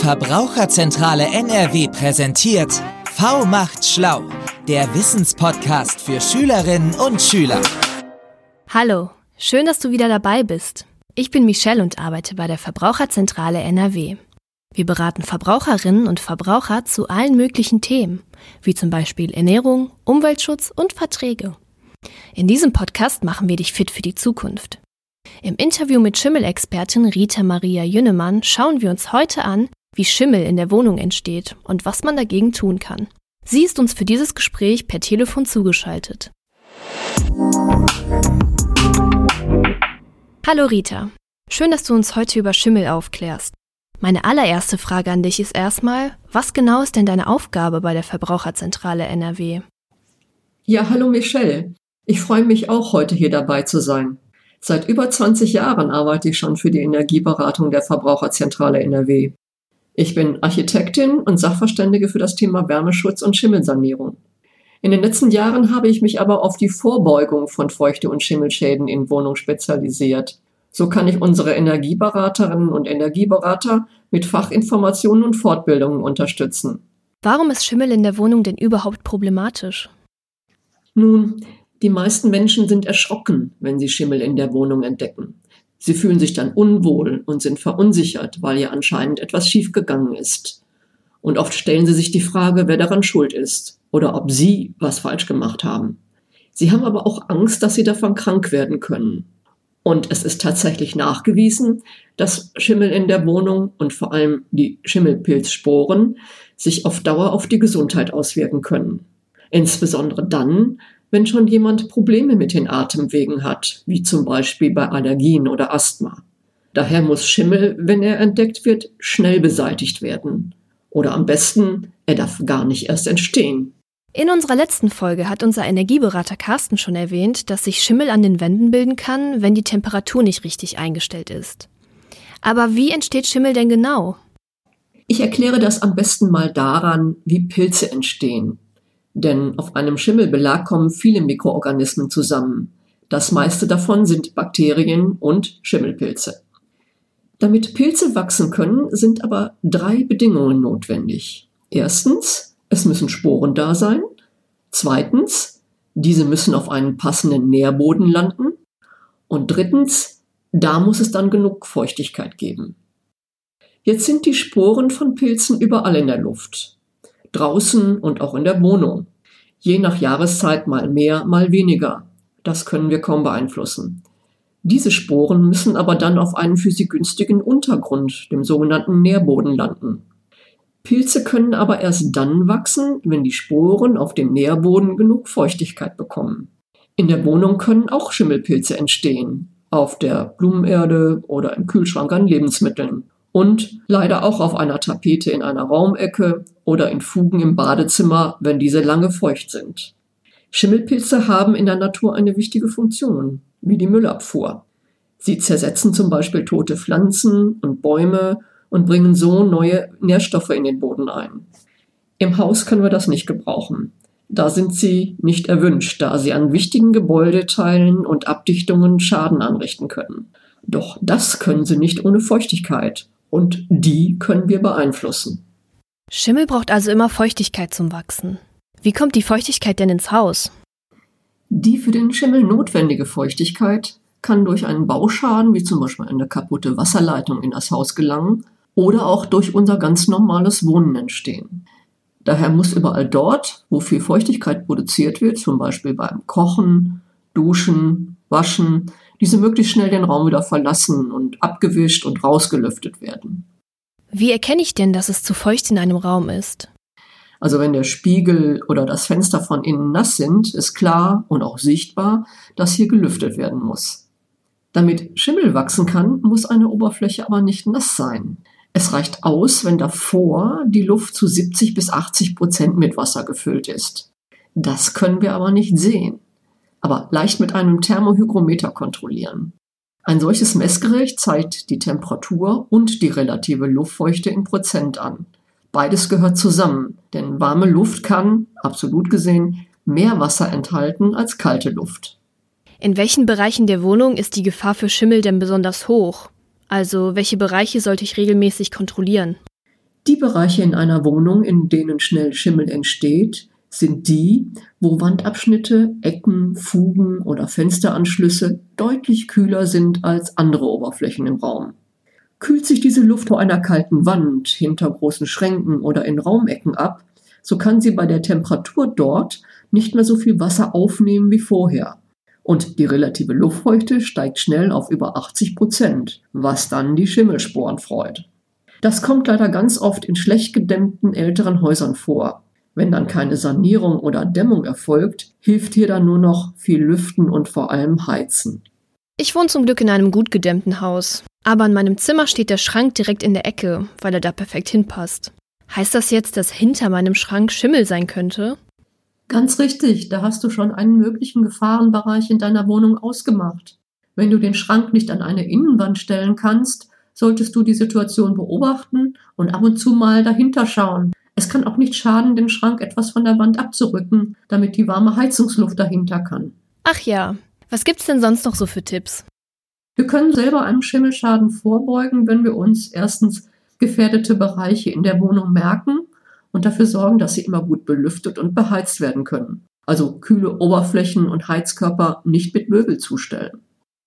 Verbraucherzentrale NRW präsentiert V macht schlau, der Wissenspodcast für Schülerinnen und Schüler. Hallo, schön, dass du wieder dabei bist. Ich bin Michelle und arbeite bei der Verbraucherzentrale NRW. Wir beraten Verbraucherinnen und Verbraucher zu allen möglichen Themen, wie zum Beispiel Ernährung, Umweltschutz und Verträge. In diesem Podcast machen wir dich fit für die Zukunft. Im Interview mit Schimmelexpertin Rita Maria Jünnemann schauen wir uns heute an, wie Schimmel in der Wohnung entsteht und was man dagegen tun kann. Sie ist uns für dieses Gespräch per Telefon zugeschaltet. Hallo Rita, schön, dass du uns heute über Schimmel aufklärst. Meine allererste Frage an dich ist erstmal, was genau ist denn deine Aufgabe bei der Verbraucherzentrale NRW? Ja, hallo Michelle. Ich freue mich auch, heute hier dabei zu sein. Seit über 20 Jahren arbeite ich schon für die Energieberatung der Verbraucherzentrale NRW. Ich bin Architektin und Sachverständige für das Thema Wärmeschutz und Schimmelsanierung. In den letzten Jahren habe ich mich aber auf die Vorbeugung von Feuchte- und Schimmelschäden in Wohnungen spezialisiert. So kann ich unsere Energieberaterinnen und Energieberater mit Fachinformationen und Fortbildungen unterstützen. Warum ist Schimmel in der Wohnung denn überhaupt problematisch? Nun, die meisten Menschen sind erschrocken, wenn sie Schimmel in der Wohnung entdecken. Sie fühlen sich dann unwohl und sind verunsichert, weil ja anscheinend etwas schiefgegangen ist. Und oft stellen sie sich die Frage, wer daran schuld ist oder ob sie was falsch gemacht haben. Sie haben aber auch Angst, dass sie davon krank werden können. Und es ist tatsächlich nachgewiesen, dass Schimmel in der Wohnung und vor allem die Schimmelpilzsporen sich auf Dauer auf die Gesundheit auswirken können. Insbesondere dann, wenn schon jemand Probleme mit den Atemwegen hat, wie zum Beispiel bei Allergien oder Asthma. Daher muss Schimmel, wenn er entdeckt wird, schnell beseitigt werden. Oder am besten, er darf gar nicht erst entstehen. In unserer letzten Folge hat unser Energieberater Carsten schon erwähnt, dass sich Schimmel an den Wänden bilden kann, wenn die Temperatur nicht richtig eingestellt ist. Aber wie entsteht Schimmel denn genau? Ich erkläre das am besten mal daran, wie Pilze entstehen. Denn auf einem Schimmelbelag kommen viele Mikroorganismen zusammen. Das meiste davon sind Bakterien und Schimmelpilze. Damit Pilze wachsen können, sind aber drei Bedingungen notwendig. Erstens, es müssen Sporen da sein. Zweitens, diese müssen auf einem passenden Nährboden landen. Und drittens, da muss es dann genug Feuchtigkeit geben. Jetzt sind die Sporen von Pilzen überall in der Luft draußen und auch in der Wohnung. Je nach Jahreszeit mal mehr, mal weniger. Das können wir kaum beeinflussen. Diese Sporen müssen aber dann auf einen für sie günstigen Untergrund, dem sogenannten Nährboden, landen. Pilze können aber erst dann wachsen, wenn die Sporen auf dem Nährboden genug Feuchtigkeit bekommen. In der Wohnung können auch Schimmelpilze entstehen, auf der Blumenerde oder im Kühlschrank an Lebensmitteln und leider auch auf einer Tapete in einer Raumecke oder in Fugen im Badezimmer, wenn diese lange feucht sind. Schimmelpilze haben in der Natur eine wichtige Funktion, wie die Müllabfuhr. Sie zersetzen zum Beispiel tote Pflanzen und Bäume und bringen so neue Nährstoffe in den Boden ein. Im Haus können wir das nicht gebrauchen. Da sind sie nicht erwünscht, da sie an wichtigen Gebäudeteilen und Abdichtungen Schaden anrichten können. Doch das können sie nicht ohne Feuchtigkeit und die können wir beeinflussen. Schimmel braucht also immer Feuchtigkeit zum Wachsen. Wie kommt die Feuchtigkeit denn ins Haus? Die für den Schimmel notwendige Feuchtigkeit kann durch einen Bauschaden, wie zum Beispiel eine kaputte Wasserleitung in das Haus gelangen, oder auch durch unser ganz normales Wohnen entstehen. Daher muss überall dort, wo viel Feuchtigkeit produziert wird, zum Beispiel beim Kochen, Duschen, Waschen, diese möglichst schnell den Raum wieder verlassen und abgewischt und rausgelüftet werden. Wie erkenne ich denn, dass es zu feucht in einem Raum ist? Also wenn der Spiegel oder das Fenster von innen nass sind, ist klar und auch sichtbar, dass hier gelüftet werden muss. Damit Schimmel wachsen kann, muss eine Oberfläche aber nicht nass sein. Es reicht aus, wenn davor die Luft zu 70 bis 80 Prozent mit Wasser gefüllt ist. Das können wir aber nicht sehen aber leicht mit einem Thermohygrometer kontrollieren. Ein solches Messgerät zeigt die Temperatur und die relative Luftfeuchte in Prozent an. Beides gehört zusammen, denn warme Luft kann, absolut gesehen, mehr Wasser enthalten als kalte Luft. In welchen Bereichen der Wohnung ist die Gefahr für Schimmel denn besonders hoch? Also welche Bereiche sollte ich regelmäßig kontrollieren? Die Bereiche in einer Wohnung, in denen schnell Schimmel entsteht, sind die, wo Wandabschnitte, Ecken, Fugen oder Fensteranschlüsse deutlich kühler sind als andere Oberflächen im Raum. Kühlt sich diese Luft vor einer kalten Wand, hinter großen Schränken oder in Raumecken ab, so kann sie bei der Temperatur dort nicht mehr so viel Wasser aufnehmen wie vorher. Und die relative Luftfeuchte steigt schnell auf über 80 Prozent, was dann die Schimmelsporen freut. Das kommt leider ganz oft in schlecht gedämmten älteren Häusern vor. Wenn dann keine Sanierung oder Dämmung erfolgt, hilft hier dann nur noch viel Lüften und vor allem Heizen. Ich wohne zum Glück in einem gut gedämmten Haus, aber in meinem Zimmer steht der Schrank direkt in der Ecke, weil er da perfekt hinpasst. Heißt das jetzt, dass hinter meinem Schrank Schimmel sein könnte? Ganz richtig, da hast du schon einen möglichen Gefahrenbereich in deiner Wohnung ausgemacht. Wenn du den Schrank nicht an eine Innenwand stellen kannst, solltest du die Situation beobachten und ab und zu mal dahinter schauen. Es kann auch nicht schaden, den Schrank etwas von der Wand abzurücken, damit die warme Heizungsluft dahinter kann. Ach ja, was gibt's denn sonst noch so für Tipps? Wir können selber einem Schimmelschaden vorbeugen, wenn wir uns erstens gefährdete Bereiche in der Wohnung merken und dafür sorgen, dass sie immer gut belüftet und beheizt werden können. Also kühle Oberflächen und Heizkörper nicht mit Möbel zustellen.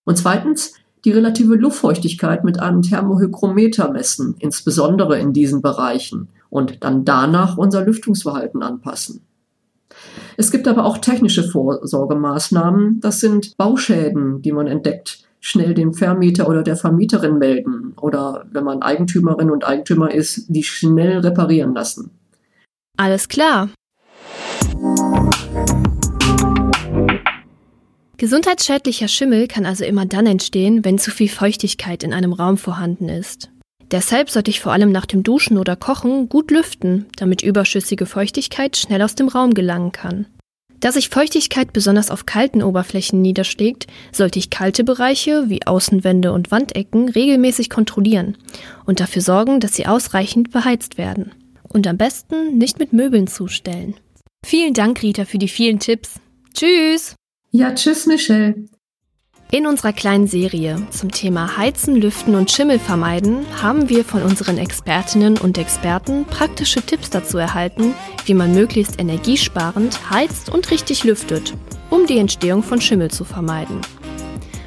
Und zweitens die relative Luftfeuchtigkeit mit einem Thermohygrometer messen, insbesondere in diesen Bereichen, und dann danach unser Lüftungsverhalten anpassen. Es gibt aber auch technische Vorsorgemaßnahmen. Das sind Bauschäden, die man entdeckt, schnell dem Vermieter oder der Vermieterin melden oder wenn man Eigentümerin und Eigentümer ist, die schnell reparieren lassen. Alles klar. Gesundheitsschädlicher Schimmel kann also immer dann entstehen, wenn zu viel Feuchtigkeit in einem Raum vorhanden ist. Deshalb sollte ich vor allem nach dem Duschen oder Kochen gut lüften, damit überschüssige Feuchtigkeit schnell aus dem Raum gelangen kann. Da sich Feuchtigkeit besonders auf kalten Oberflächen niederschlägt, sollte ich kalte Bereiche wie Außenwände und Wandecken regelmäßig kontrollieren und dafür sorgen, dass sie ausreichend beheizt werden. Und am besten nicht mit Möbeln zustellen. Vielen Dank, Rita, für die vielen Tipps. Tschüss! Ja, tschüss, Michelle. In unserer kleinen Serie zum Thema Heizen, Lüften und Schimmel vermeiden haben wir von unseren Expertinnen und Experten praktische Tipps dazu erhalten, wie man möglichst energiesparend heizt und richtig lüftet, um die Entstehung von Schimmel zu vermeiden.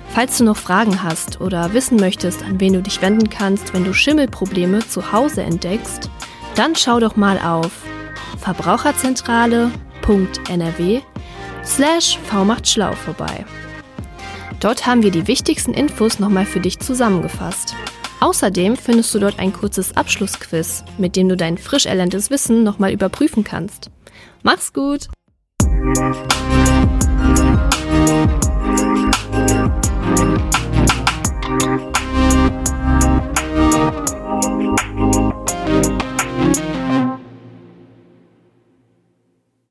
Falls du noch Fragen hast oder wissen möchtest, an wen du dich wenden kannst, wenn du Schimmelprobleme zu Hause entdeckst, dann schau doch mal auf verbraucherzentrale.nrw slash V macht schlau vorbei. Dort haben wir die wichtigsten Infos nochmal für dich zusammengefasst. Außerdem findest du dort ein kurzes Abschlussquiz, mit dem du dein frisch erlerntes Wissen nochmal überprüfen kannst. Mach's gut!